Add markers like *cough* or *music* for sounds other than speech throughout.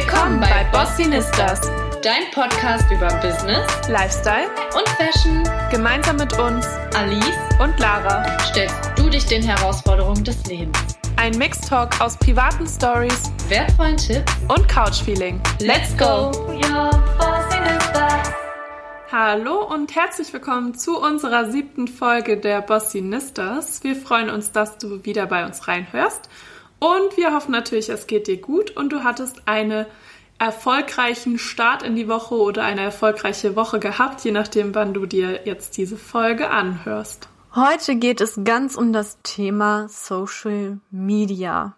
Willkommen bei Bossinistas, dein Podcast über Business, Lifestyle und Fashion. Gemeinsam mit uns, Alice und Lara, stellst du dich den Herausforderungen des Lebens. Ein Mixtalk aus privaten Stories, wertvollen Tipps und Couchfeeling. Let's go! Hallo und herzlich willkommen zu unserer siebten Folge der Bossinistas. Wir freuen uns, dass du wieder bei uns reinhörst. Und wir hoffen natürlich, es geht dir gut und du hattest einen erfolgreichen Start in die Woche oder eine erfolgreiche Woche gehabt, je nachdem, wann du dir jetzt diese Folge anhörst. Heute geht es ganz um das Thema Social Media.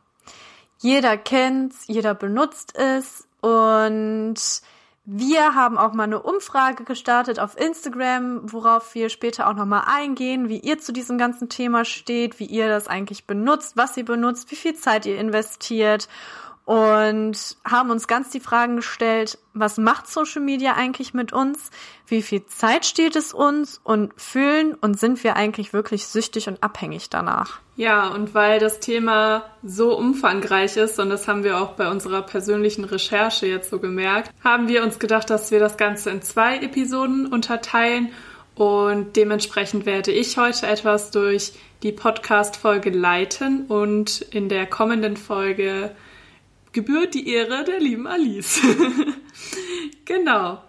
Jeder kennt's, jeder benutzt es und wir haben auch mal eine Umfrage gestartet auf Instagram, worauf wir später auch nochmal eingehen, wie ihr zu diesem ganzen Thema steht, wie ihr das eigentlich benutzt, was ihr benutzt, wie viel Zeit ihr investiert und haben uns ganz die Fragen gestellt, was macht Social Media eigentlich mit uns? Wie viel Zeit steht es uns? Und fühlen und sind wir eigentlich wirklich süchtig und abhängig danach? Ja, und weil das Thema so umfangreich ist, und das haben wir auch bei unserer persönlichen Recherche jetzt so gemerkt, haben wir uns gedacht, dass wir das Ganze in zwei Episoden unterteilen. Und dementsprechend werde ich heute etwas durch die Podcast-Folge leiten und in der kommenden Folge gebührt die Ehre der lieben Alice. *laughs* genau.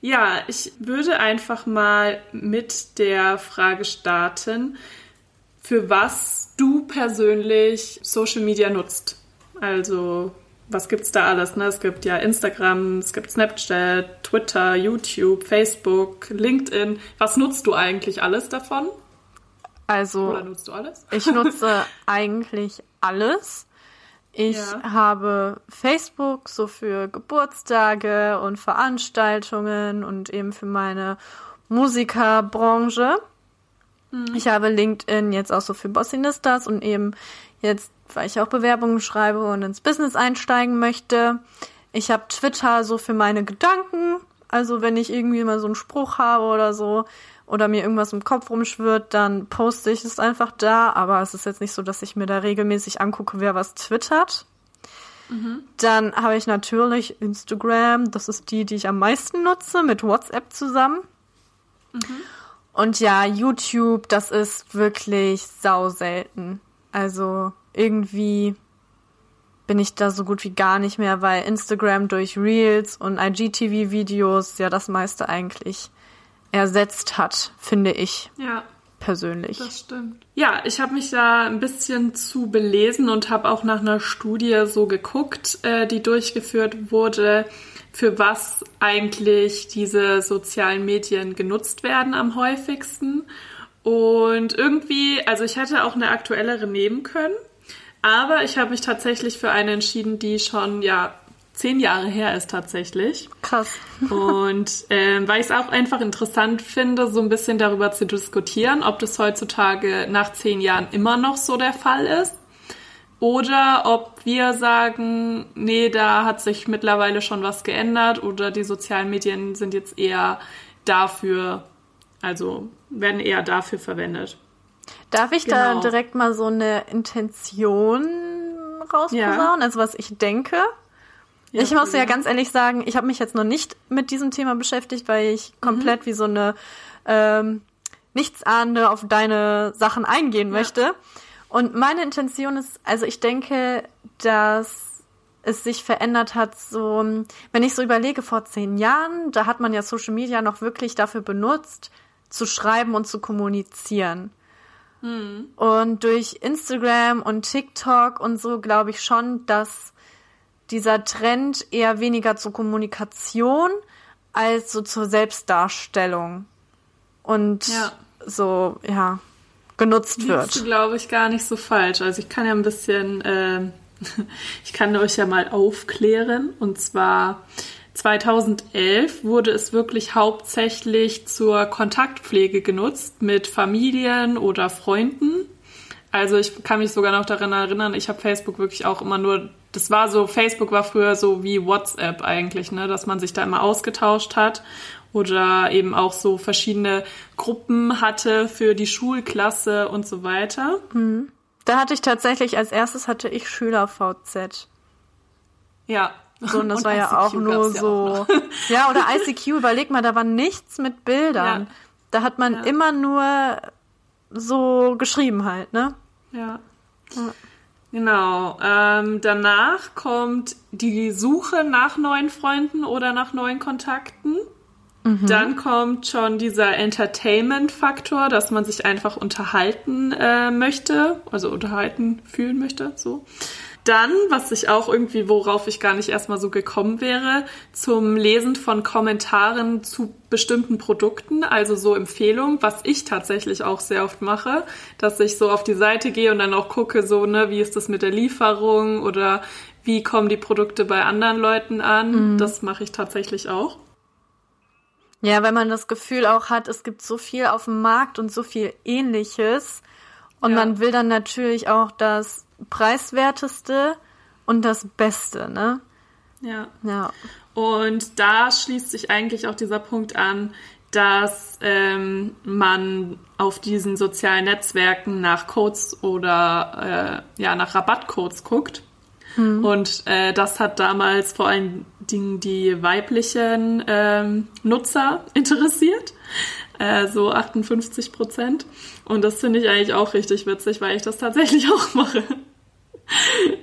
Ja, ich würde einfach mal mit der Frage starten, für was du persönlich Social Media nutzt. Also, was gibt's da alles? Ne? Es gibt ja Instagram, es gibt Snapchat, Twitter, YouTube, Facebook, LinkedIn. Was nutzt du eigentlich alles davon? Also, Oder nutzt du alles? ich nutze *laughs* eigentlich alles. Ich ja. habe Facebook so für Geburtstage und Veranstaltungen und eben für meine Musikerbranche. Mhm. Ich habe LinkedIn jetzt auch so für Bossinistas und eben jetzt, weil ich auch Bewerbungen schreibe und ins Business einsteigen möchte. Ich habe Twitter so für meine Gedanken. Also wenn ich irgendwie mal so einen Spruch habe oder so, oder mir irgendwas im Kopf rumschwirrt, dann poste ich es einfach da. Aber es ist jetzt nicht so, dass ich mir da regelmäßig angucke, wer was twittert. Mhm. Dann habe ich natürlich Instagram. Das ist die, die ich am meisten nutze, mit WhatsApp zusammen. Mhm. Und ja, YouTube, das ist wirklich sau selten. Also irgendwie bin ich da so gut wie gar nicht mehr, weil Instagram durch Reels und IGTV-Videos ja das meiste eigentlich ersetzt hat, finde ich. Ja. Persönlich. Das stimmt. Ja, ich habe mich da ein bisschen zu belesen und habe auch nach einer Studie so geguckt, äh, die durchgeführt wurde, für was eigentlich diese sozialen Medien genutzt werden am häufigsten. Und irgendwie, also ich hätte auch eine aktuellere nehmen können, aber ich habe mich tatsächlich für eine entschieden, die schon ja zehn Jahre her ist tatsächlich. Krass. Und ähm, weil ich es auch einfach interessant finde, so ein bisschen darüber zu diskutieren, ob das heutzutage nach zehn Jahren immer noch so der Fall ist. Oder ob wir sagen, nee, da hat sich mittlerweile schon was geändert oder die sozialen Medien sind jetzt eher dafür, also werden eher dafür verwendet. Darf ich genau. da direkt mal so eine Intention rausposaunen, ja. also was ich denke? Ja, ich muss ja ganz ehrlich sagen, ich habe mich jetzt noch nicht mit diesem Thema beschäftigt, weil ich mhm. komplett wie so eine ähm, Nichtsahnende auf deine Sachen eingehen ja. möchte. Und meine Intention ist, also ich denke, dass es sich verändert hat, so, wenn ich so überlege, vor zehn Jahren, da hat man ja Social Media noch wirklich dafür benutzt, zu schreiben und zu kommunizieren. Mhm. Und durch Instagram und TikTok und so glaube ich schon, dass dieser Trend eher weniger zur Kommunikation als so zur Selbstdarstellung und ja. so, ja, genutzt Liegst wird. Das glaube ich, gar nicht so falsch. Also ich kann ja ein bisschen, äh, *laughs* ich kann euch ja mal aufklären. Und zwar 2011 wurde es wirklich hauptsächlich zur Kontaktpflege genutzt mit Familien oder Freunden. Also ich kann mich sogar noch daran erinnern, ich habe Facebook wirklich auch immer nur das war so, Facebook war früher so wie WhatsApp eigentlich, ne, dass man sich da immer ausgetauscht hat oder eben auch so verschiedene Gruppen hatte für die Schulklasse und so weiter. Mhm. Da hatte ich tatsächlich als erstes hatte ich Schüler VZ. Ja, So, und das Und war ja ICQ auch nur gab's ja so. auch *laughs* Ja, oder ICQ, überleg mal, da war nichts mit Bildern. Ja. Da hat man Ja. immer nur so geschrieben halt, ne? Ja. Genau. Ähm, danach kommt die Suche nach neuen Freunden oder nach neuen Kontakten. Dann kommt schon dieser Entertainment-Faktor, dass man sich einfach unterhalten äh, möchte, also unterhalten fühlen möchte, so. Dann, was ich auch irgendwie, worauf ich gar nicht erstmal so gekommen wäre, zum Lesen von Kommentaren zu bestimmten Produkten, also so Empfehlungen, was ich tatsächlich auch sehr oft mache, dass ich so auf die Seite gehe und dann auch gucke, so, ne, wie ist das mit der Lieferung oder wie kommen die Produkte bei anderen Leuten an. Das mache ich tatsächlich auch. Ja, wenn man das Gefühl auch hat, es gibt so viel auf dem Markt und so viel ähnliches. Und Ja. man will dann natürlich auch das preiswerteste und das Beste, ne? Ja. Ja. Und da schließt sich eigentlich auch dieser Punkt an, dass ähm, man auf diesen sozialen Netzwerken nach Codes oder äh, ja nach Rabattcodes guckt. Und äh, das hat damals vor allen Dingen die weiblichen ähm, Nutzer *laughs* interessiert, äh, so 58 Prozent. Und das finde ich eigentlich auch richtig witzig, weil ich das tatsächlich *laughs* auch mache.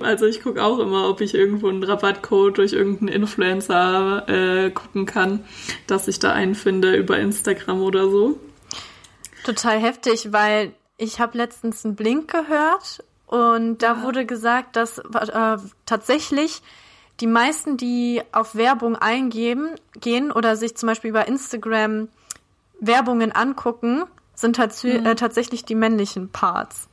Also ich gucke auch immer, ob ich irgendwo einen Rabattcode durch irgendeinen Influencer äh, gucken kann, dass ich da einen finde über Instagram oder so. Total heftig, weil ich habe letztens einen Blink gehört und da wurde gesagt, dass äh, tatsächlich die meisten, die auf Werbung eingeben, gehen oder sich zum Beispiel über Instagram Werbungen angucken, sind tats äh, tatsächlich die männlichen Parts.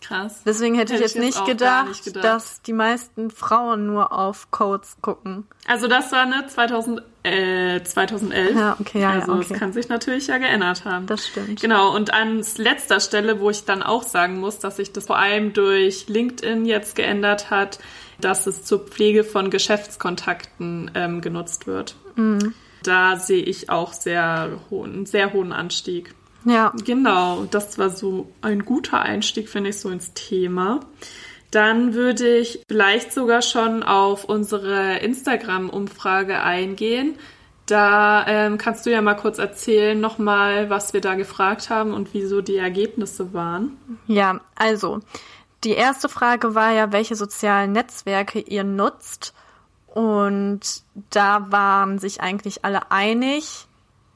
Krass. Deswegen hätte, ich jetzt nicht gedacht, nicht gedacht. dass die meisten Frauen nur auf Codes gucken. Also das war ne 2000, äh, 2011. Ja, okay, ja, ja, Also okay. es kann sich natürlich ja geändert haben. Das stimmt. Genau, und an letzter Stelle, wo ich dann auch sagen muss, dass sich das vor allem durch LinkedIn jetzt geändert hat, dass es zur Pflege von Geschäftskontakten ähm, genutzt wird. Mhm. Da sehe ich auch sehr hohen, einen sehr hohen Anstieg. Ja, Genau, das war so ein guter Einstieg, finde ich, so ins Thema. Dann würde ich vielleicht sogar schon auf unsere Instagram-Umfrage eingehen. Da ähm, kannst du ja mal kurz erzählen, nochmal, was wir da gefragt haben und wieso die Ergebnisse waren. Ja, also die erste Frage war ja, welche sozialen Netzwerke ihr nutzt. Und da waren sich eigentlich alle einig,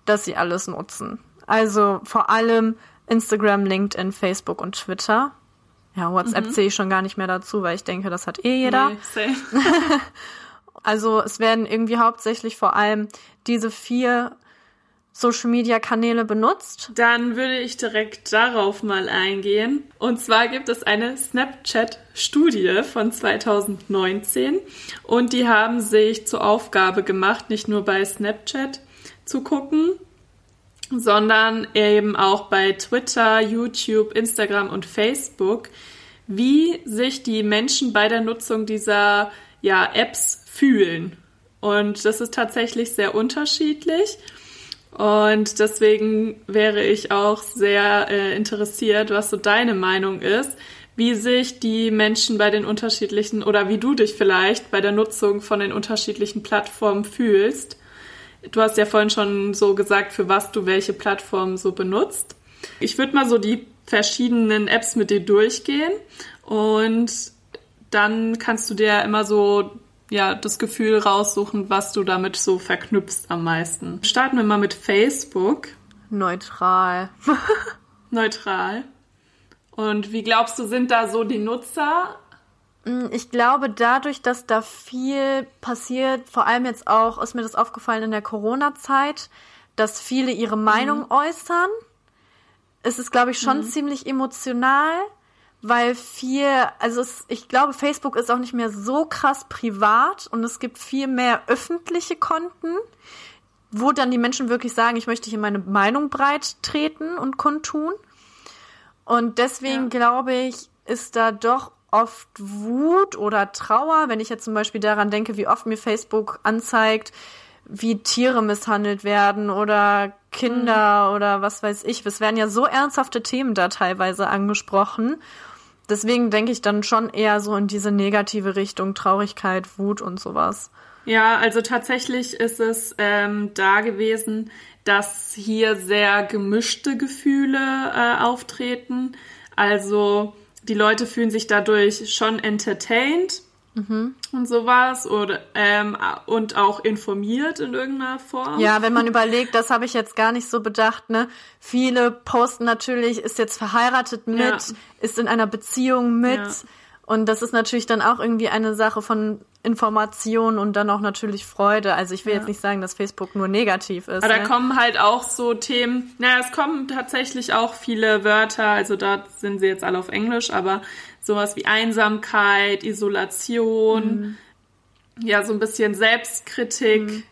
dass sie alles nutzen. Also vor allem Instagram, LinkedIn, Facebook und Twitter. Ja, WhatsApp zähle ich schon gar nicht mehr dazu, weil ich denke, das hat eh jeder. Nee. *laughs* Also es werden irgendwie hauptsächlich vor allem diese vier Social-Media-Kanäle benutzt. Dann würde ich direkt darauf mal eingehen. Und zwar gibt es eine Snapchat-Studie von 2019 und die haben sich zur Aufgabe gemacht, nicht nur bei Snapchat zu gucken, sondern eben auch bei Twitter, YouTube, Instagram und Facebook, wie sich die Menschen bei der Nutzung dieser ja, Apps fühlen. Und das ist tatsächlich sehr unterschiedlich. Und deswegen wäre ich auch sehr äh, interessiert, was so deine Meinung ist, wie sich die Menschen bei den unterschiedlichen oder wie du dich vielleicht bei der Nutzung von den unterschiedlichen Plattformen fühlst. Du hast ja vorhin schon so gesagt, für was du welche Plattformen so benutzt. Ich würde mal so die verschiedenen Apps mit dir durchgehen und dann kannst du dir immer so ja, das Gefühl raussuchen, was du damit so verknüpfst am meisten. Starten wir mal mit Facebook. Neutral. *laughs* Neutral. Und wie glaubst du, sind da so die Nutzer? Ich glaube, dadurch, dass da viel passiert, vor allem jetzt auch, ist mir das aufgefallen in der Corona-Zeit, dass viele ihre Meinung äußern. Es ist, glaube ich, schon ziemlich emotional, weil viel, also es, ich glaube, Facebook ist auch nicht mehr so krass privat und es gibt viel mehr öffentliche Konten, wo dann die Menschen wirklich sagen, ich möchte hier meine Meinung breit treten und kundtun. Und deswegen Ja. glaube ich, ist da doch oft Wut oder Trauer, wenn ich jetzt zum Beispiel daran denke, wie oft mir Facebook anzeigt, wie Tiere misshandelt werden oder Kinder oder was weiß ich. Es werden ja so ernsthafte Themen da teilweise angesprochen. Deswegen denke ich dann schon eher so in diese negative Richtung, Traurigkeit, Wut und sowas. Ja, also tatsächlich ist es ähm, da gewesen, dass hier sehr gemischte Gefühle äh, auftreten. Also die Leute fühlen sich dadurch schon entertained Mhm. und sowas oder ähm, und auch informiert in irgendeiner Form. Ja, wenn man überlegt, das habe ich jetzt gar nicht so bedacht, ne? Viele posten natürlich, ist jetzt verheiratet mit, Ja. ist in einer Beziehung mit. Ja. Und das ist natürlich dann auch irgendwie eine Sache von Information und dann auch natürlich Freude. Also ich will Ja. jetzt nicht sagen, dass Facebook nur negativ ist. Aber da ne? kommen halt auch so Themen, naja, es kommen tatsächlich auch viele Wörter, also da sind sie jetzt alle auf Englisch, aber sowas wie Einsamkeit, Isolation, ja, so ein bisschen Selbstkritik,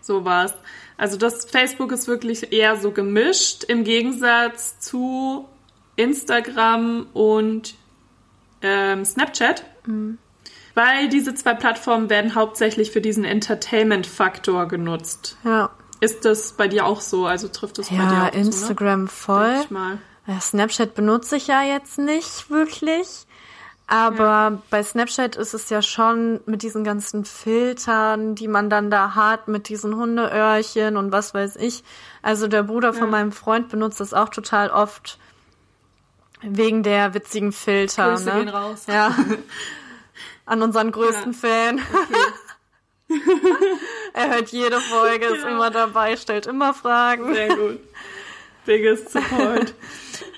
sowas. Also das Facebook ist wirklich eher so gemischt im Gegensatz zu Instagram und ähm, Snapchat. Weil diese zwei Plattformen werden hauptsächlich für diesen Entertainment-Faktor genutzt. ja. Ist das bei dir auch so? Also trifft das bei dir Ja, auch Instagram zu, ne? voll. Ja, Snapchat benutze ich ja jetzt nicht wirklich. Aber bei Snapchat ist es ja schon mit diesen ganzen Filtern, die man dann da hat, mit diesen Hundeöhrchen und was weiß ich. Also der Bruder von Ja. meinem Freund benutzt das auch total oft wegen der witzigen Filter. Grüße ne? gehen raus. Ja. An unseren größten Ja. Fan. *laughs* er hört jede Folge, ist Ja. immer dabei, stellt immer Fragen. Sehr gut. Biggest Support.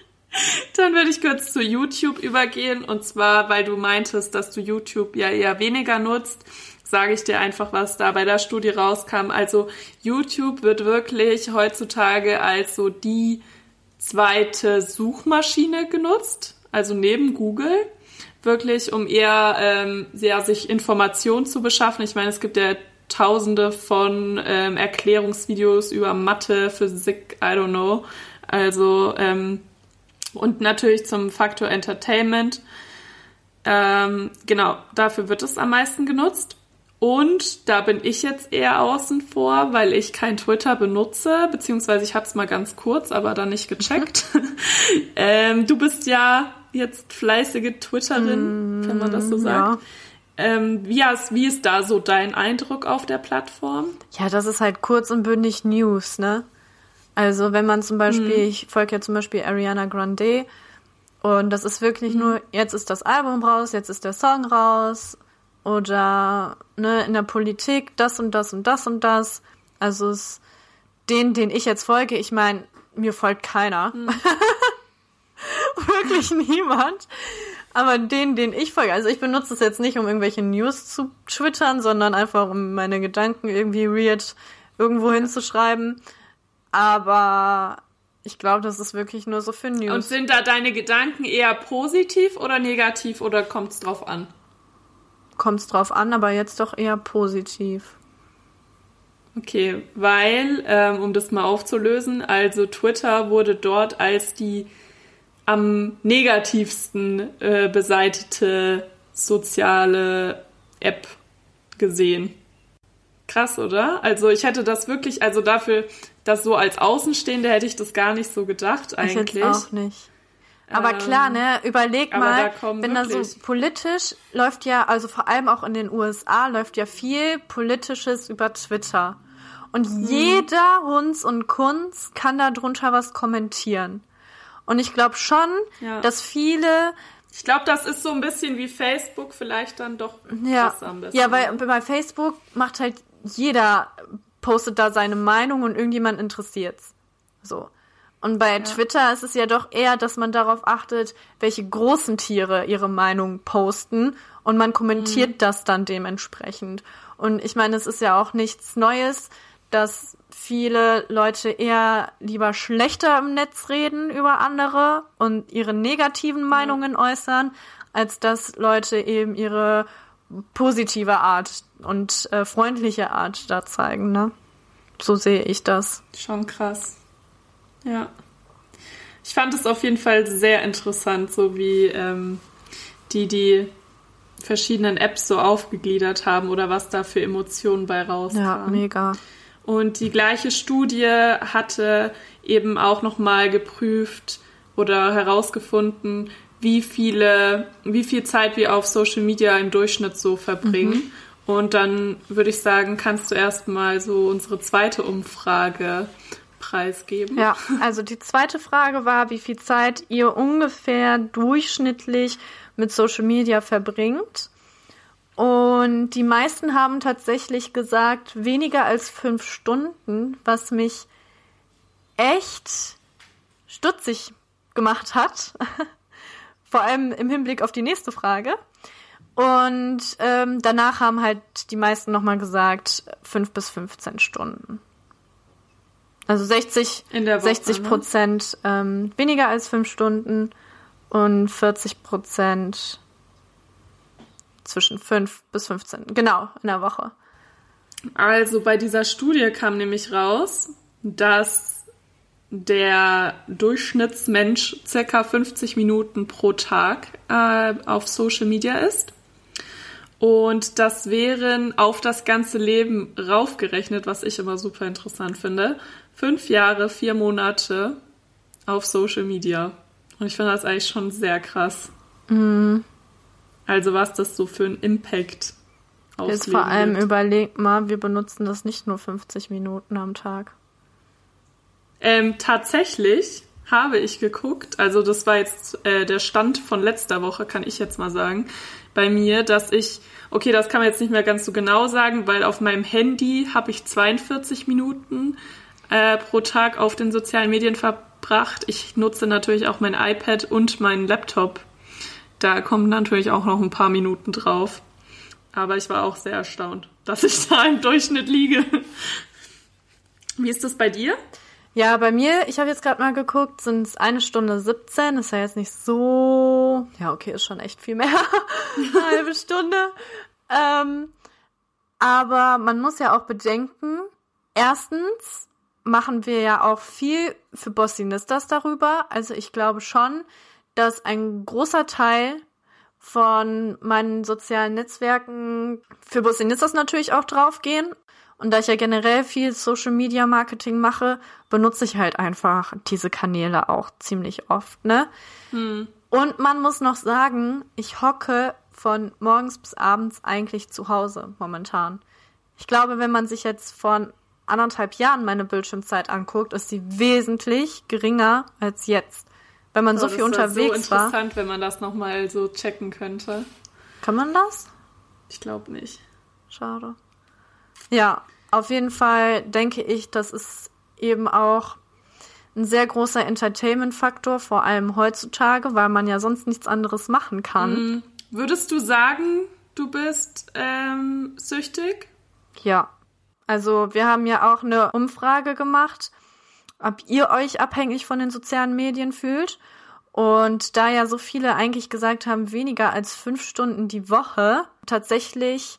*laughs* Dann würde ich kurz zu YouTube übergehen. Und zwar, weil du meintest, dass du YouTube ja eher weniger nutzt, sage ich dir einfach, was da bei der Studie rauskam. Also YouTube wird wirklich heutzutage als so die zweite Suchmaschine genutzt, also neben Google. Wirklich, um eher ähm, ja, sich Informationen zu beschaffen. Ich meine, es gibt ja tausende von ähm, Erklärungsvideos über Mathe, Physik, I don't know. Also, ähm, und natürlich zum Faktor Entertainment. Ähm, genau, dafür wird es am meisten genutzt. Und da bin ich jetzt eher außen vor, weil ich kein Twitter benutze, beziehungsweise ich habe es mal ganz kurz, aber dann nicht gecheckt. *laughs* ähm, du bist ja jetzt fleißige Twitterin, wenn man das so sagt. Ähm, wie, ist, wie ist da so dein Eindruck auf der Plattform? Ja, das ist halt kurz und bündig News, ne? Also wenn man zum Beispiel, ich folge ja zum Beispiel Ariana Grande und das ist wirklich nur, jetzt ist das Album raus, jetzt ist der Song raus oder ne, in der Politik das und das und das und das. Also es den, den ich jetzt folge, ich meine, mir folgt keiner. *laughs* wirklich niemand. Aber den, den ich folge, also ich benutze es jetzt nicht, um irgendwelche News zu twittern, sondern einfach, um meine Gedanken irgendwie weird irgendwo hinzuschreiben. Aber ich glaube, das ist wirklich nur so für Und News. sind da deine Gedanken eher positiv oder negativ oder kommt es drauf an? Kommt's drauf an, aber jetzt doch eher positiv. Okay, weil, ähm, um das mal aufzulösen, also Twitter wurde dort als die am negativsten äh, beseitete soziale App gesehen. Krass, oder? Also ich hätte das wirklich, also dafür, das so als Außenstehende hätte ich das gar nicht so gedacht Ich eigentlich. jetzt auch nicht. Aber Ähm, klar, ne, überleg da mal, kommen wenn da so politisch läuft ja, also vor allem auch in den USA läuft ja viel Politisches über Twitter. Und Mhm. jeder Hunz und Kunz kann da drunter was kommentieren. Und ich glaube schon, Ja. dass viele, Ich glaube, das ist so ein bisschen wie Facebook, vielleicht dann doch ja, am besten. ja, bei, bei Facebook macht halt jeder, postet da seine Meinung und irgendjemand interessiert's. So. Und bei Twitter ist es ja doch eher, dass man darauf achtet, welche großen Tiere ihre Meinung posten und man kommentiert Mhm. das dann dementsprechend. Und ich meine, es ist ja auch nichts Neues, dass viele Leute eher lieber schlechter im Netz reden über andere und ihre negativen Meinungen äußern, als dass Leute eben ihre positive Art und äh, freundliche Art da zeigen, ne? So sehe ich das. Schon krass. Ja. Ich fand es auf jeden Fall sehr interessant, so wie ähm, die die verschiedenen Apps so aufgegliedert haben oder was da für Emotionen bei rauskam. Ja, mega. Und die gleiche Studie hatte eben auch nochmal geprüft oder herausgefunden, wie viele, wie viel Zeit wir auf Social Media im Durchschnitt so verbringen. Mhm. Und dann würde ich sagen, kannst du erstmal so unsere zweite Umfrage preisgeben. Ja, also die zweite Frage war, wie viel Zeit ihr ungefähr durchschnittlich mit Social Media verbringt. Und die meisten haben tatsächlich gesagt, weniger als fünf Stunden, was mich echt stutzig gemacht hat. *laughs* Vor allem im Hinblick auf die nächste Frage. Und ähm, danach haben halt die meisten nochmal gesagt, fünf bis 15 Stunden. Also 60, Woche, 60 ne? Prozent ne? ähm, weniger als fünf Stunden und 40 Prozent zwischen 5 bis 15. Genau, in der Woche. Also bei dieser Studie kam nämlich raus, dass der Durchschnittsmensch circa 50 Minuten pro Tag äh, auf Social Media ist. Und das wären auf das ganze Leben raufgerechnet, was ich immer super interessant finde, fünf Jahre, vier Monate auf Social Media. Und ich finde das eigentlich schon sehr krass. Mhm. Also was das so für ein Impact Jetzt vor allem wird. überleg mal, wir benutzen das nicht nur 50 Minuten am Tag. Ähm, tatsächlich habe ich geguckt, also das war jetzt äh, der Stand von letzter Woche, kann ich jetzt mal sagen, bei mir, dass ich, okay, das kann man jetzt nicht mehr ganz so genau sagen, weil auf meinem Handy habe ich 42 Minuten äh, pro Tag auf den sozialen Medien verbracht. Ich nutze natürlich auch mein iPad und meinen Laptop da kommen natürlich auch noch ein paar Minuten drauf. Aber ich war auch sehr erstaunt, dass ich da im Durchschnitt liege. Wie ist das bei dir? Ja, bei mir, ich habe jetzt gerade mal geguckt, sind es eine Stunde 17. Ist ja jetzt nicht so. Ja, okay, ist schon echt viel mehr. *laughs* Eine halbe Stunde. Ähm, aber man muss ja auch bedenken, erstens machen wir ja auch viel für Bossinistas darüber. Also ich glaube schon, dass ein großer Teil von meinen sozialen Netzwerken für Businistas natürlich auch draufgehen. Und da ich ja generell viel Social Media Marketing mache, benutze ich halt einfach diese Kanäle auch ziemlich oft, ne? Hm. Und man muss noch sagen, ich hocke von morgens bis abends eigentlich zu Hause momentan. Ich glaube, wenn man sich jetzt vor anderthalb Jahren meine Bildschirmzeit anguckt, ist sie wesentlich geringer als jetzt wenn man so, so viel unterwegs war. so interessant, wenn man das nochmal so checken könnte. Kann man das? Ich glaube nicht. Schade. Ja, auf jeden Fall denke ich, das ist eben auch ein sehr großer Entertainment-Faktor, vor allem heutzutage, weil man ja sonst nichts anderes machen kann. Mhm. Würdest du sagen, du bist ähm, süchtig? Ja. Also wir haben ja auch eine Umfrage gemacht ob ihr euch abhängig von den sozialen Medien fühlt. Und da ja so viele eigentlich gesagt haben, weniger als fünf Stunden die Woche, tatsächlich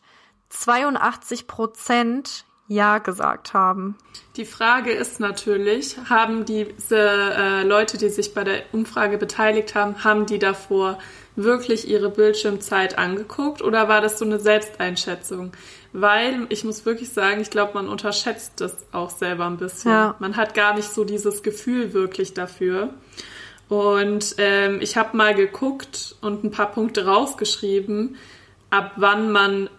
82 Prozent Ja gesagt haben. Die Frage ist natürlich, haben diese äh, Leute, die sich bei der Umfrage beteiligt haben, haben die davor wirklich ihre Bildschirmzeit angeguckt oder war das so eine Selbsteinschätzung? Weil ich muss wirklich sagen, ich glaube, man unterschätzt das auch selber ein bisschen. Ja. Man hat gar nicht so dieses Gefühl wirklich dafür. Und ähm, ich habe mal geguckt und ein paar Punkte rausgeschrieben, ab wann man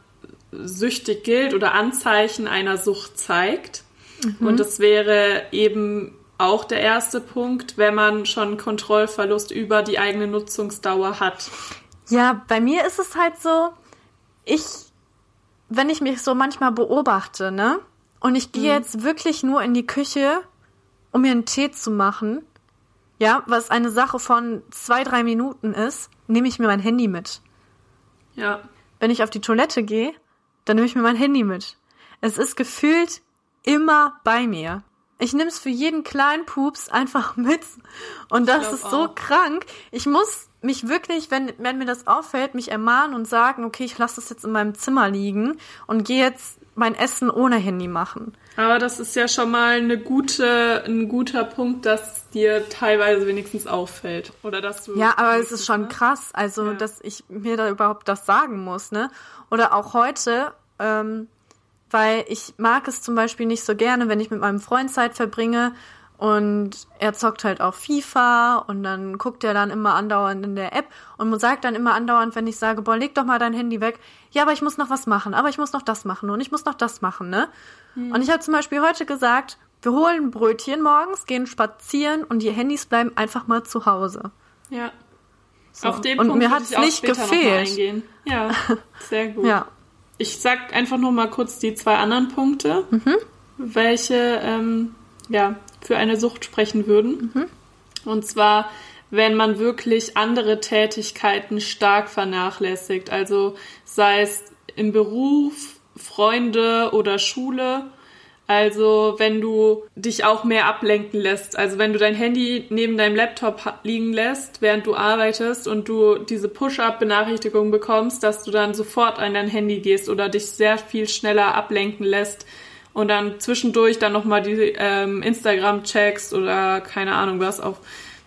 süchtig gilt oder Anzeichen einer Sucht zeigt. Mhm. Und das wäre eben auch der erste Punkt, wenn man schon Kontrollverlust über die eigene Nutzungsdauer hat. Ja, bei mir ist es halt so, ich wenn ich mich so manchmal beobachte, ne? Und ich gehe mhm. jetzt wirklich nur in die Küche, um mir einen Tee zu machen, ja, was eine Sache von zwei, drei Minuten ist, nehme ich mir mein Handy mit. Ja. Wenn ich auf die Toilette gehe, dann nehme ich mir mein Handy mit. Es ist gefühlt immer bei mir. Ich nehme es für jeden kleinen Pups einfach mit. Und das ist so auch. krank. Ich muss mich wirklich, wenn, wenn mir das auffällt, mich ermahnen und sagen, okay, ich lasse das jetzt in meinem Zimmer liegen und gehe jetzt mein Essen ohne Handy machen. Aber das ist ja schon mal eine gute, ein guter Punkt, dass dir teilweise wenigstens auffällt. Oder dass du. Ja, aber es ist schon ne? krass, also ja. dass ich mir da überhaupt das sagen muss, ne? Oder auch heute, ähm, weil ich mag es zum Beispiel nicht so gerne, wenn ich mit meinem Freund Zeit verbringe Und er zockt halt auch FIFA und dann guckt er dann immer andauernd in der App und sagt dann immer andauernd, wenn ich sage, boah, leg doch mal dein Handy weg. Ja, aber ich muss noch was machen, aber ich muss noch das machen und ich muss noch das machen, ne? Und ich habe zum Beispiel heute gesagt, wir holen Brötchen morgens, gehen spazieren und die Handys bleiben einfach mal zu Hause. Ja. So. Auf den und Punkt mir ich auch nicht gefehlt. Ja, *laughs* sehr gut. Ja. Ich sag einfach nur mal kurz die zwei anderen Punkte, Mhm. welche ähm, ja, für eine Sucht sprechen würden. Mhm. Und zwar, wenn man wirklich andere Tätigkeiten stark vernachlässigt. Also sei es im Beruf, Freunde oder Schule. Also wenn du dich auch mehr ablenken lässt. Also wenn du dein Handy neben deinem Laptop liegen lässt, während du arbeitest und du diese Push-up-Benachrichtigung bekommst, dass du dann sofort an dein Handy gehst oder dich sehr viel schneller ablenken lässt und dann zwischendurch dann nochmal die ähm, Instagram checkst oder keine Ahnung was, auf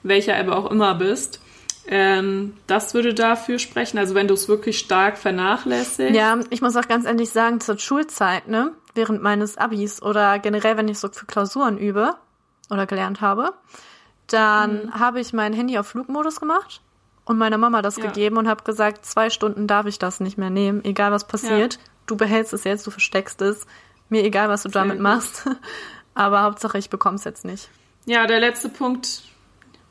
welcher App auch immer bist. Ähm, das würde dafür sprechen. Also wenn du es wirklich stark vernachlässigst. Ja, ich muss auch ganz ehrlich sagen, zur Schulzeit, ne, während meines Abis oder generell, wenn ich so für Klausuren übe oder gelernt habe, dann habe ich mein Handy auf Flugmodus gemacht und meiner Mama das Ja. gegeben und habe gesagt, zwei Stunden darf ich das nicht mehr nehmen, egal was passiert. Du behältst es jetzt, du versteckst es. Mir egal, was du damit gut. machst. *laughs* Aber Hauptsache, ich bekomme es jetzt nicht. Ja, der letzte Punkt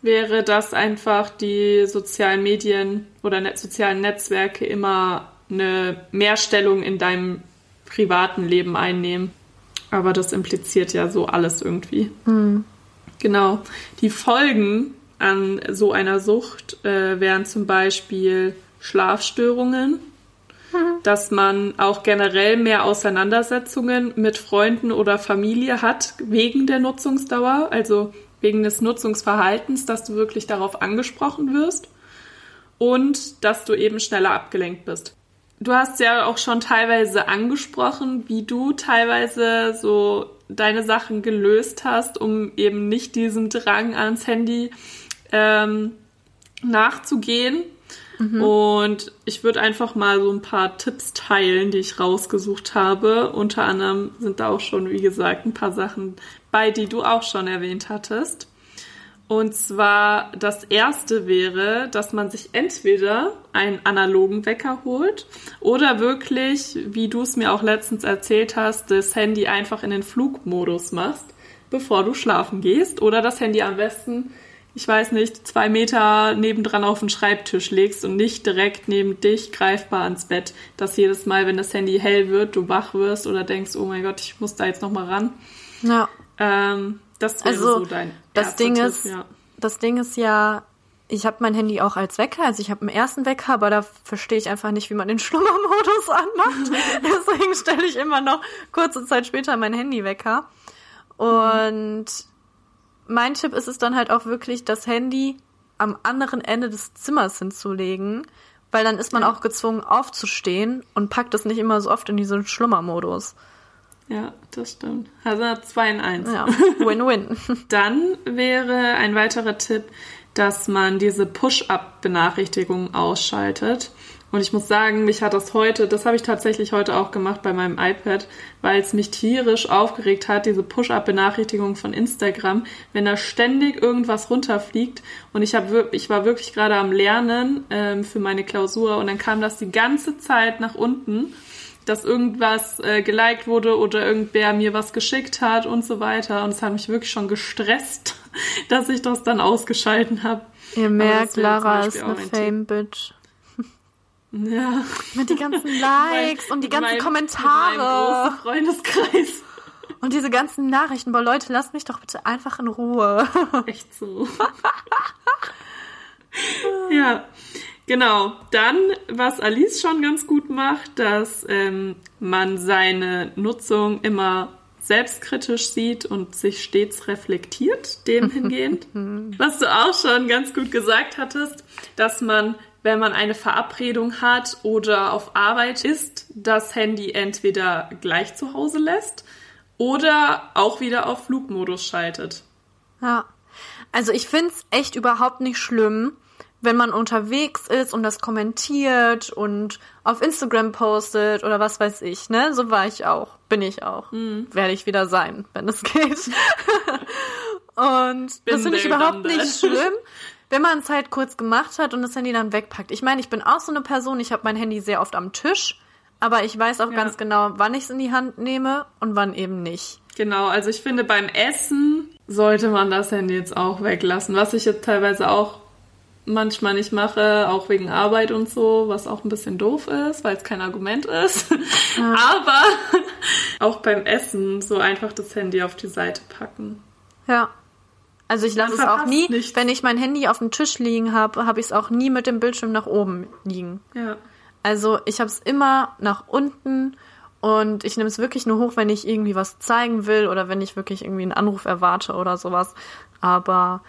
wäre, dass einfach die sozialen Medien oder net sozialen Netzwerke immer eine Mehrstellung in deinem privaten Leben einnehmen. Aber das impliziert ja so alles irgendwie. Genau. Die Folgen an so einer Sucht äh, wären zum Beispiel Schlafstörungen, dass man auch generell mehr Auseinandersetzungen mit Freunden oder Familie hat wegen der Nutzungsdauer, also wegen des Nutzungsverhaltens, dass du wirklich darauf angesprochen wirst und dass du eben schneller abgelenkt bist. Du hast ja auch schon teilweise angesprochen, wie du teilweise so deine Sachen gelöst hast, um eben nicht diesem Drang ans Handy ähm, nachzugehen. Und ich würde einfach mal so ein paar Tipps teilen, die ich rausgesucht habe. Unter anderem sind da auch schon, wie gesagt, ein paar Sachen bei, die du auch schon erwähnt hattest. Und zwar das erste wäre, dass man sich entweder einen analogen Wecker holt oder wirklich, wie du es mir auch letztens erzählt hast, das Handy einfach in den Flugmodus machst, bevor du schlafen gehst. Oder das Handy am besten, ich weiß nicht, zwei Meter nebendran auf den Schreibtisch legst und nicht direkt neben dich greifbar ans Bett, dass jedes Mal, wenn das Handy hell wird, du wach wirst oder denkst, oh mein Gott, ich muss da jetzt nochmal ran. Ja. Ähm, das wäre Also, so dein das Ding Tipp, ist, ja. das Ding ist ja, ich habe mein Handy auch als Wecker, also ich habe einen ersten Wecker, aber da verstehe ich einfach nicht, wie man den *laughs* Schlummermodus anmacht. *laughs* Deswegen stelle ich immer noch kurze Zeit später mein Handy-Wecker. Und mein Tipp ist es dann halt auch wirklich, das Handy am anderen Ende des Zimmers hinzulegen, weil dann ist man Ja. auch gezwungen aufzustehen und packt es nicht immer so oft in diesen Schlummermodus. Ja, das stimmt. Also 2 in 1. Ja, Win-Win. *laughs* Dann wäre ein weiterer Tipp, dass man diese Push-Up-Benachrichtigungen ausschaltet. Und ich muss sagen, mich hat das heute, das habe ich tatsächlich heute auch gemacht bei meinem iPad, weil es mich tierisch aufgeregt hat, diese Push-Up-Benachrichtigung von Instagram, wenn da ständig irgendwas runterfliegt. Und ich, hab, ich war wirklich gerade am Lernen ähm, für meine Klausur und dann kam das die ganze Zeit nach unten dass irgendwas äh, geliked wurde oder irgendwer mir was geschickt hat und so weiter. Und es hat mich wirklich schon gestresst, *laughs* dass ich das dann ausgeschalten habe. Ihr merkt, Lara ist eine. Fame-Bitch. Ja. Mit den ganzen *laughs* Likes und die ganzen Mein- Kommentare. Mit Freundeskreis. *laughs* Und diese ganzen Nachrichten. Boah, Leute, lasst mich doch bitte einfach in Ruhe. Echt so. ja, genau. Dann, was Alice schon ganz gut macht, dass ähm, man seine Nutzung immer selbstkritisch sieht und sich stets reflektiert, dem *laughs* hingehend. Was du auch schon ganz gut gesagt hattest, dass man, wenn man eine Verabredung hat oder auf Arbeit ist, das Handy entweder gleich zu Hause lässt oder auch wieder auf Flugmodus schaltet. Ja. Also ich find's echt überhaupt nicht schlimm, wenn man unterwegs ist und das kommentiert und auf Instagram postet oder was weiß ich, ne? So war ich auch. Bin ich auch. Werde ich wieder sein, wenn es *laughs* geht. Und Bin das finde ich überhaupt done nicht schlimm, wenn man es halt kurz gemacht hat und das Handy dann wegpackt. Ich meine, ich bin auch so eine Person, ich habe mein Handy sehr oft am Tisch, aber ich weiß auch Ja. ganz genau, wann ich es in die Hand nehme und wann eben nicht. Genau, also ich finde, beim Essen sollte man das Handy jetzt auch weglassen, was ich jetzt teilweise auch manchmal nicht mache, auch wegen Arbeit und so, was auch ein bisschen doof ist, weil es kein Argument ist. *laughs* Aber auch beim Essen so einfach das Handy auf die Seite packen. Ja. Also ich lasse es auch nie, nichts. wenn ich mein Handy auf dem Tisch liegen habe, habe ich es auch nie mit dem Bildschirm nach oben liegen. Ja. Also ich habe es immer nach unten und ich nehme es wirklich nur hoch, wenn ich irgendwie was zeigen will oder wenn ich wirklich irgendwie einen Anruf erwarte oder sowas. Aber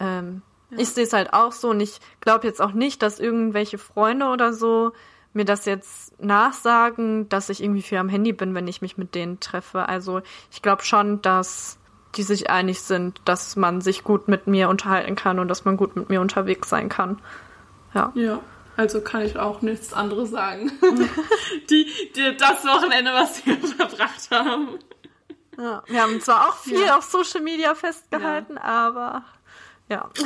ähm, ich sehe es halt auch so und ich glaube jetzt auch nicht, dass irgendwelche Freunde oder so mir das jetzt nachsagen, dass ich irgendwie viel am Handy bin, wenn ich mich mit denen treffe. Also ich glaube schon, dass die sich einig sind, dass man sich gut mit mir unterhalten kann und dass man gut mit mir unterwegs sein kann. Ja. Ja. Also kann ich auch nichts anderes sagen. *laughs* die, die, das Wochenende, was wir *laughs* verbracht haben. Ja, wir haben zwar auch viel Ja. auf Social Media festgehalten, aber ja. *laughs*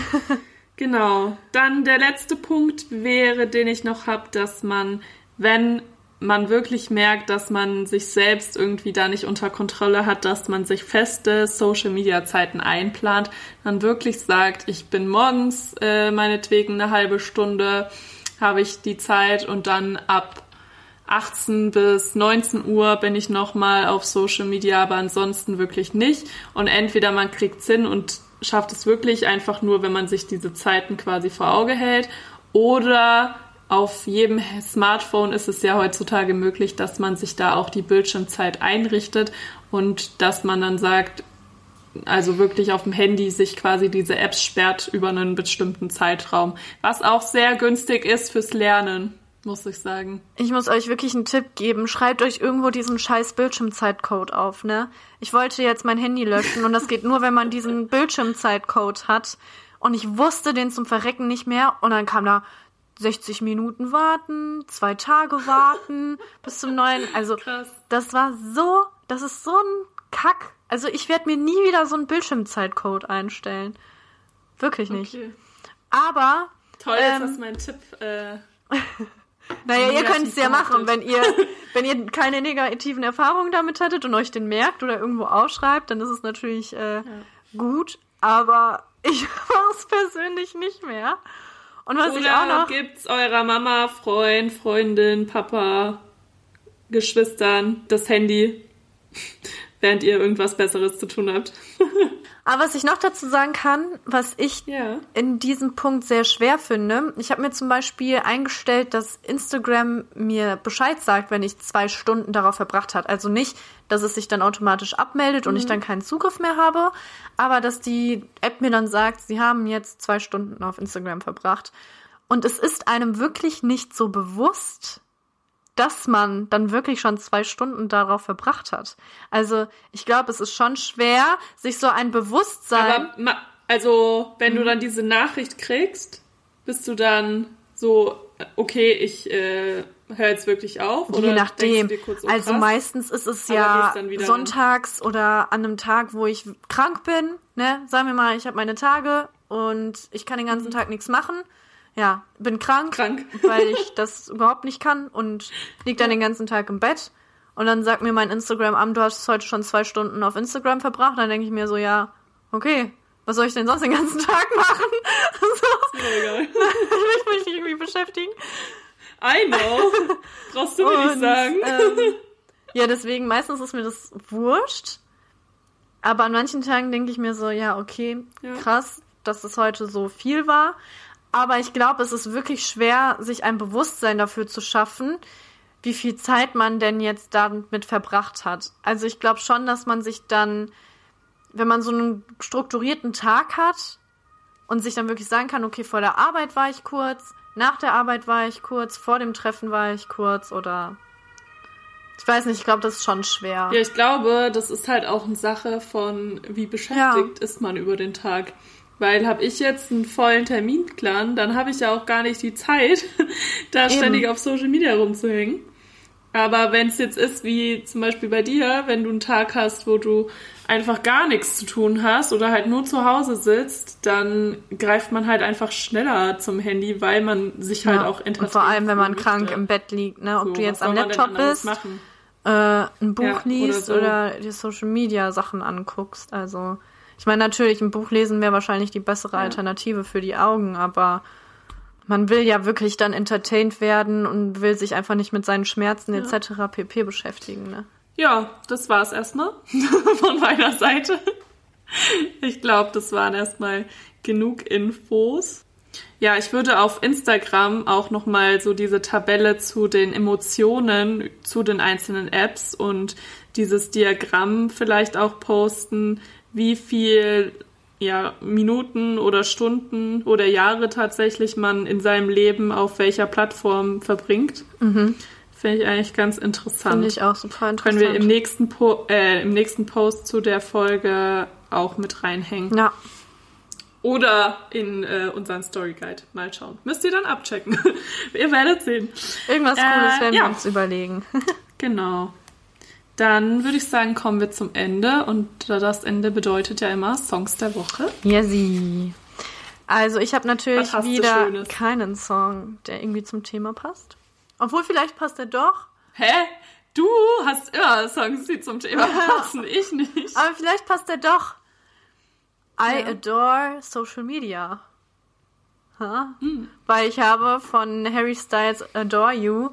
Genau. Dann der letzte Punkt wäre, den ich noch habe, dass man, wenn man wirklich merkt, dass man sich selbst irgendwie da nicht unter Kontrolle hat, dass man sich feste Social-Media-Zeiten einplant, dann wirklich sagt, ich bin morgens äh, meinetwegen eine halbe Stunde, habe ich die Zeit und dann ab 18 bis 19 Uhr bin ich nochmal auf Social Media, aber ansonsten wirklich nicht. Und entweder man kriegt's hin und schafft es wirklich einfach nur, wenn man sich diese Zeiten quasi vor Auge hält, oder auf jedem Smartphone ist es ja heutzutage möglich, dass man sich da auch die Bildschirmzeit einrichtet und dass man dann sagt, also wirklich auf dem Handy sich quasi diese Apps sperrt über einen bestimmten Zeitraum, was auch sehr günstig ist fürs Lernen, muss ich sagen. Ich muss euch wirklich einen Tipp geben. Schreibt euch irgendwo diesen scheiß Bildschirmzeitcode auf, ne? Ich wollte jetzt mein Handy löschen und das geht nur, wenn man diesen Bildschirmzeitcode hat. Und ich wusste den zum Verrecken nicht mehr. Und dann kam da 60 Minuten warten, zwei Tage warten bis zum neuen. Also Krass. das war so, das ist so ein Kack. Also ich werde mir nie wieder so einen Bildschirmzeitcode einstellen. Wirklich nicht. Okay. Aber Toll, Ähm, hast du meinen Tipp. Äh, *laughs* Naja, ihr könnt es ja machen, wenn ihr, *laughs* wenn ihr keine negativen Erfahrungen damit hattet und euch den merkt oder irgendwo aufschreibt, dann ist es natürlich äh, gut. Aber *laughs* ich mache es persönlich nicht mehr. Und was ich auch oder noch. gibt's eurer Mama, Freund, Freundin, Papa, Geschwistern das Handy, *laughs* während ihr irgendwas Besseres zu tun habt? Aber was ich noch dazu sagen kann, was ich ja. in diesem Punkt sehr schwer finde. Ich habe mir zum Beispiel eingestellt, dass Instagram mir Bescheid sagt, wenn ich zwei Stunden darauf verbracht hat. Also nicht, dass es sich dann automatisch abmeldet und ich dann keinen Zugriff mehr habe, aber dass die App mir dann sagt, sie haben jetzt zwei Stunden auf Instagram verbracht. Und es ist einem wirklich nicht so bewusst, dass man dann wirklich schon zwei Stunden darauf verbracht hat. Also ich glaube, es ist schon schwer, sich so ein Bewusstsein. Aber also, wenn Mhm. du dann diese Nachricht kriegst, bist du dann so, okay, ich äh, höre jetzt wirklich auf? Oder Je nachdem. kurz, oh, also meistens ist es ja sonntags oder an einem Tag, wo ich krank bin. Ne? Sagen wir mal, ich habe meine Tage und ich kann den ganzen Tag nichts machen. Ja, bin krank. Krank. *laughs* weil ich das überhaupt nicht kann und lieg dann den ganzen Tag im Bett. Und dann sagt mir mein Instagram an, du hast heute schon zwei Stunden auf Instagram verbracht. Dann denke ich mir so, ja, okay, was soll ich denn sonst den ganzen *laughs* Tag machen? *laughs* so, Mir egal. ich will mich nicht irgendwie beschäftigen. I know. Brauchst du mir nicht sagen. Ähm, ja, deswegen meistens ist mir das wurscht. Aber an manchen Tagen denke ich mir so, ja, okay, Ja. krass, dass es heute so viel war. Aber ich glaube, es ist wirklich schwer, sich ein Bewusstsein dafür zu schaffen, wie viel Zeit man denn jetzt damit verbracht hat. Also ich glaube schon, dass man sich dann, wenn man so einen strukturierten Tag hat und sich dann wirklich sagen kann, okay, vor der Arbeit war ich kurz, nach der Arbeit war ich kurz, vor dem Treffen war ich kurz oder ich weiß nicht, ich glaube, das ist schon schwer. Ja, ich glaube, das ist halt auch eine Sache von, wie beschäftigt ist man über den Tag. Weil habe ich jetzt einen vollen Terminplan, dann habe ich ja auch gar nicht die Zeit, *laughs* da Eben. ständig auf Social Media rumzuhängen. Aber wenn es jetzt ist, wie zum Beispiel bei dir, wenn du einen Tag hast, wo du einfach gar nichts zu tun hast oder halt nur zu Hause sitzt, dann greift man halt einfach schneller zum Handy, weil man sich halt auch entertaint. Und vor allem, wenn man krank möchte. im Bett liegt, ne? Ob so, du jetzt am Laptop bist, äh, ein Buch ja, liest oder, so. oder die Social Media Sachen anguckst. Also, ich meine, natürlich, ein Buch lesen wäre wahrscheinlich die bessere Alternative für die Augen, aber man will ja wirklich dann entertained werden und will sich einfach nicht mit seinen Schmerzen ja. etc. pp beschäftigen, ne? Ja, das war's erstmal *laughs* von meiner Seite. Ich glaube, das waren erstmal genug Infos. Ja, ich würde auf Instagram auch nochmal so diese Tabelle zu den Emotionen zu den einzelnen Apps und dieses Diagramm vielleicht auch posten, wie viel ja, Minuten oder Stunden oder Jahre tatsächlich man in seinem Leben auf welcher Plattform verbringt. Mhm. Finde ich eigentlich ganz interessant. Finde ich auch super interessant. Können wir im nächsten, po äh, im nächsten Post zu der Folge auch mit reinhängen. Ja. Oder in äh, unseren Story Guide. Mal schauen. Müsst ihr dann abchecken. *laughs* ihr werdet sehen. Irgendwas Cooles äh, werden ja. wir uns überlegen. *laughs* genau. Dann würde ich sagen, kommen wir zum Ende. Und das Ende bedeutet ja immer Songs der Woche. Ja, sie. Also ich habe natürlich wieder keinen Song, der irgendwie zum Thema passt. Obwohl, vielleicht passt er doch. Hä? Du hast immer Songs, die zum Thema *laughs* passen, ich nicht. Aber vielleicht passt er doch. I ja. adore Social Media. Ha? Hm. Weil ich habe von Harry Styles Adore You.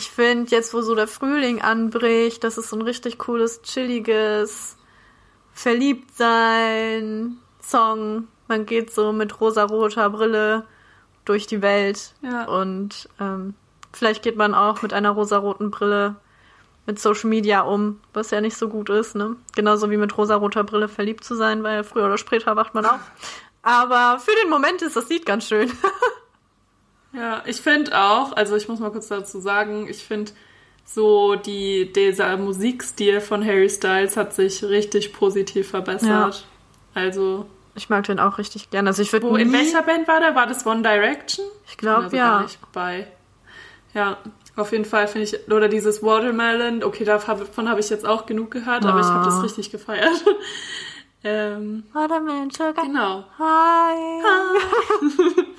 Ich finde, jetzt wo so der Frühling anbricht, das ist so ein richtig cooles, chilliges Verliebtsein Song. Man geht so mit rosa-roter Brille durch die Welt ja. und ähm, Vielleicht geht man auch mit einer rosaroten Brille mit Social Media um, was ja nicht so gut ist, ne? Genauso wie mit rosaroter Brille verliebt zu sein, weil früher oder später wacht man auf. Aber für den Moment ist das Lied ganz schön. *laughs* ja, ich finde auch, also ich muss mal kurz dazu sagen, ich finde so die, dieser Musikstil von Harry Styles hat sich richtig positiv verbessert. Ja. Also. Ich mag den auch richtig gerne. Also ich würde In welcher Band war der? War das One Direction? Ich glaube also ja. Nicht bei. Ja, auf jeden Fall finde ich, oder dieses Watermelon, okay, davon habe ich jetzt auch genug gehört, aber ich habe das ah. richtig gefeiert. *laughs* ähm, Watermelon Sugar. Genau. Hi. *laughs*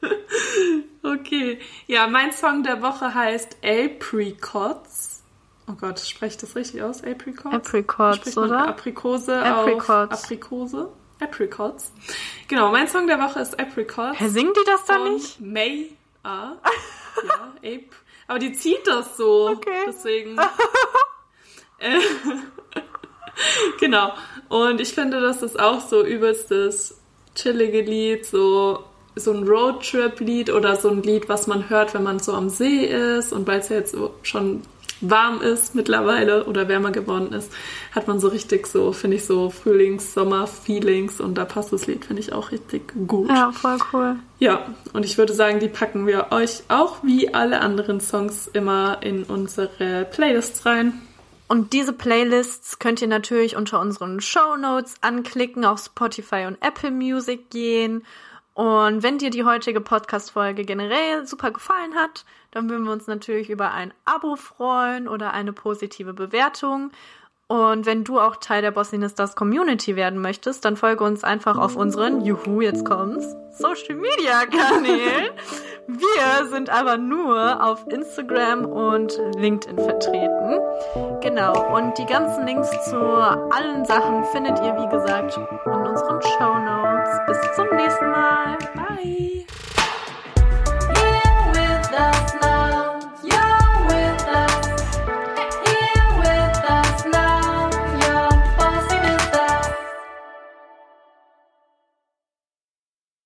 *laughs* okay. Ja, mein Song der Woche heißt Apricots. Oh Gott, spreche ich das richtig aus? Apricots? Apricots, oder? Aprikose Apricots. auf Aprikose. Apricots. Genau, mein Song der Woche ist Apricots. Hä, singt die das dann nicht? May A. Ja, Ape. Aber die zieht das so. Okay. Deswegen. Äh, *laughs* genau. Und ich finde, das ist auch so übelstes chillige Lied, so, so ein Roadtrip-Lied oder so ein Lied, was man hört, wenn man so am See ist und weil es ja jetzt schon warm ist mittlerweile oder wärmer geworden ist, hat man so richtig so, finde ich, so Frühlings-, Sommer-Feelings und da passt das Lied, finde ich, auch richtig gut. Ja, voll cool. Ja, und ich würde sagen, die packen wir euch auch wie alle anderen Songs immer in unsere Playlists rein. Und diese Playlists könnt ihr natürlich unter unseren Show Notes anklicken, auf Spotify und Apple Music gehen. Und wenn dir die heutige Podcast-Folge generell super gefallen hat, dann würden wir uns natürlich über ein Abo freuen oder eine positive Bewertung. Und wenn du auch Teil der Bossinistas Community werden möchtest, dann folge uns einfach auf unseren, juhu, jetzt kommt's, Social Media Kanälen. Wir sind aber nur auf Instagram und LinkedIn vertreten. Genau. Und die ganzen Links zu allen Sachen findet ihr, wie gesagt, in unseren Show zum nächsten Mal. Bye.